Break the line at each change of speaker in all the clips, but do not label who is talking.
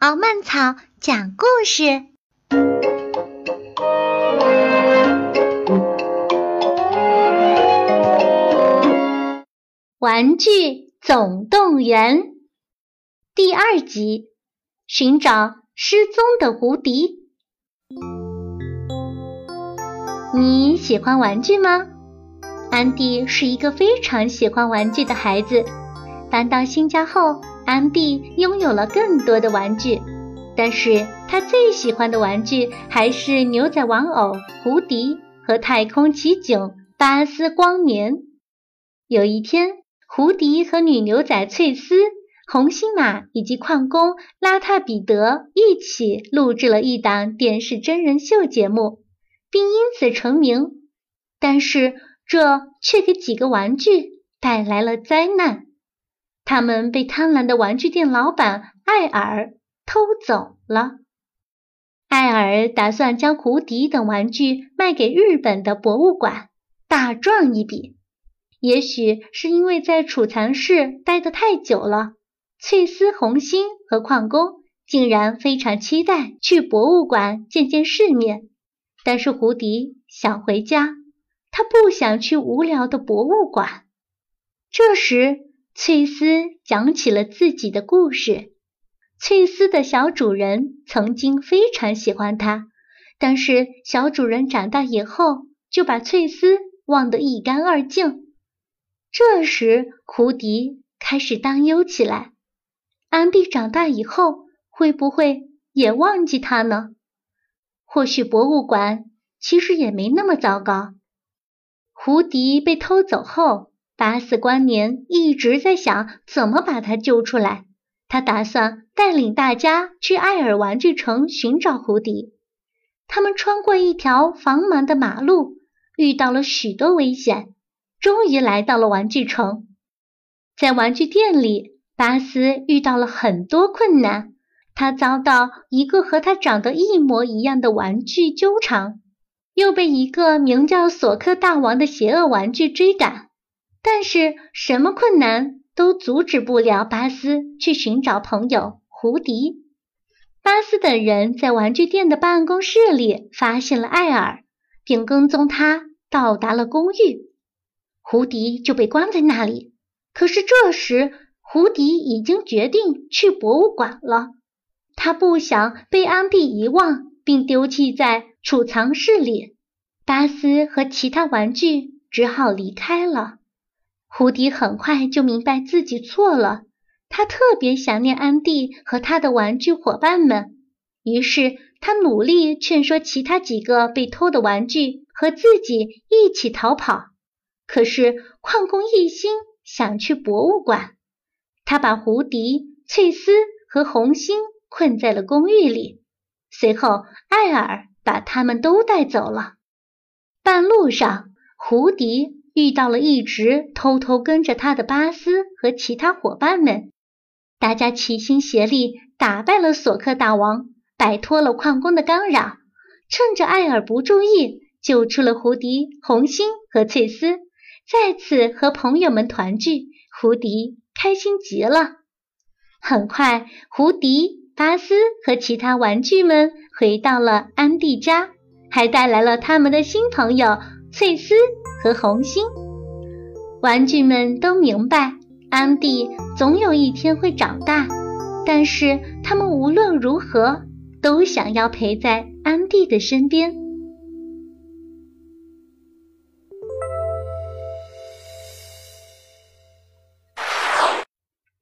敖曼草讲故事：玩具总动员第二集：寻找失踪的胡迪。你喜欢玩具吗？安迪是一个非常喜欢玩具的孩子。搬到新家后，安迪拥有了更多的玩具，但是他最喜欢的玩具还是牛仔玩偶胡迪和太空奇景巴斯光年。有一天，胡迪和女牛仔翠丝、红心马以及矿工拉遢彼得一起录制了一档电视真人秀节目，并因此成名。但是这却给几个玩具带来了灾难。他们被贪婪的玩具店老板艾尔偷走了。艾尔打算将胡迪等玩具卖给日本的博物馆，大赚一笔。也许是因为在储藏室待得太久了，翠丝、红心和矿工竟然非常期待去博物馆见见世面。但是胡迪想回家，他不想去无聊的博物馆。这时。翠丝讲起了自己的故事。翠丝的小主人曾经非常喜欢它，但是小主人长大以后就把翠丝忘得一干二净。这时，胡迪开始担忧起来：安迪长大以后会不会也忘记他呢？或许博物馆其实也没那么糟糕。胡迪被偷走后。巴斯光年一直在想怎么把他救出来。他打算带领大家去艾尔玩具城寻找胡迪。他们穿过一条繁忙的马路，遇到了许多危险，终于来到了玩具城。在玩具店里，巴斯遇到了很多困难。他遭到一个和他长得一模一样的玩具纠缠，又被一个名叫索克大王的邪恶玩具追赶。但是什么困难都阻止不了巴斯去寻找朋友胡迪。巴斯等人在玩具店的办公室里发现了艾尔，并跟踪他到达了公寓。胡迪就被关在那里。可是这时，胡迪已经决定去博物馆了。他不想被安迪遗忘并丢弃在储藏室里。巴斯和其他玩具只好离开了。胡迪很快就明白自己错了，他特别想念安迪和他的玩具伙伴们，于是他努力劝说其他几个被偷的玩具和自己一起逃跑。可是矿工一心想去博物馆，他把胡迪、翠丝和红心困在了公寓里，随后艾尔把他们都带走了。半路上，胡迪。遇到了一直偷偷跟着他的巴斯和其他伙伴们，大家齐心协力打败了索克大王，摆脱了矿工的干扰，趁着艾尔不注意，救出了胡迪、红心和翠丝，再次和朋友们团聚。胡迪开心极了。很快，胡迪、巴斯和其他玩具们回到了安迪家，还带来了他们的新朋友翠丝。和红心，玩具们都明白，安迪总有一天会长大，但是他们无论如何都想要陪在安迪的身边。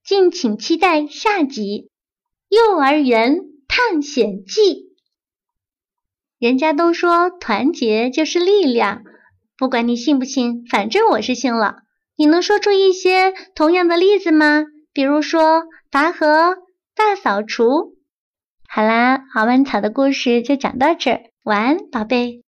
敬请期待下集《幼儿园探险记》。人家都说团结就是力量。不管你信不信，反正我是信了。你能说出一些同样的例子吗？比如说拔河、大扫除。好啦，好玩草的故事就讲到这儿，晚安，宝贝。